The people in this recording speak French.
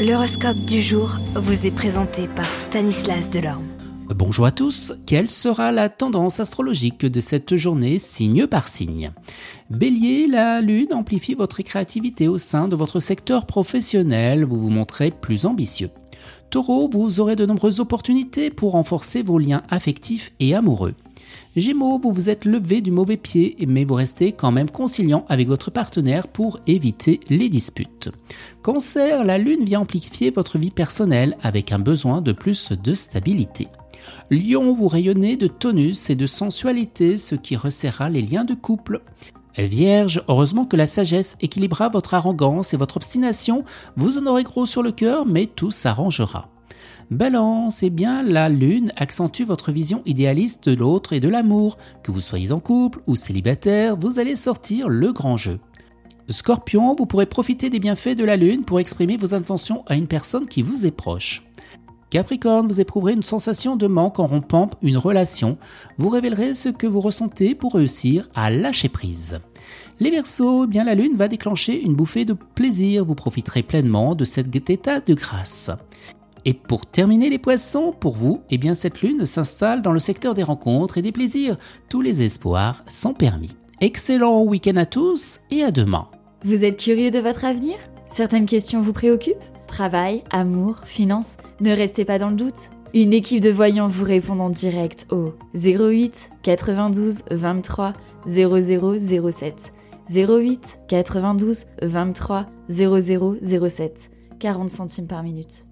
L'horoscope du jour vous est présenté par Stanislas Delorme. Bonjour à tous, quelle sera la tendance astrologique de cette journée signe par signe? Bélier, la lune amplifie votre créativité au sein de votre secteur professionnel, vous vous montrez plus ambitieux. Taureau, vous aurez de nombreuses opportunités pour renforcer vos liens affectifs et amoureux. Gémeaux, vous vous êtes levé du mauvais pied, mais vous restez quand même conciliant avec votre partenaire pour éviter les disputes. Cancer, la lune vient amplifier votre vie personnelle avec un besoin de plus de stabilité. Lion, vous rayonnez de tonus et de sensualité, ce qui resserra les liens de couple. Vierge, heureusement que la sagesse équilibrera votre arrogance et votre obstination, vous en aurez gros sur le cœur, mais tout s'arrangera. Balance, eh bien, la lune accentue votre vision idéaliste de l'autre et de l'amour. Que vous soyez en couple ou célibataire, vous allez sortir le grand jeu. Scorpion, vous pourrez profiter des bienfaits de la lune pour exprimer vos intentions à une personne qui vous est proche. Capricorne, vous éprouverez une sensation de manque en rompant une relation. Vous révélerez ce que vous ressentez pour réussir à lâcher prise. Les Verseaux, eh bien la lune va déclencher une bouffée de plaisir. Vous profiterez pleinement de cet état de grâce. Et pour terminer les poissons, pour vous, eh bien cette lune s'installe dans le secteur des rencontres et des plaisirs. Tous les espoirs sont permis. Excellent week-end à tous et à demain. Vous êtes curieux de votre avenir? Certaines questions vous préoccupent? Travail, amour, finances? Ne restez pas dans le doute. Une équipe de voyants vous répond en direct au 08 92 23 0007. 08 92 23 0007. 40 centimes par minute.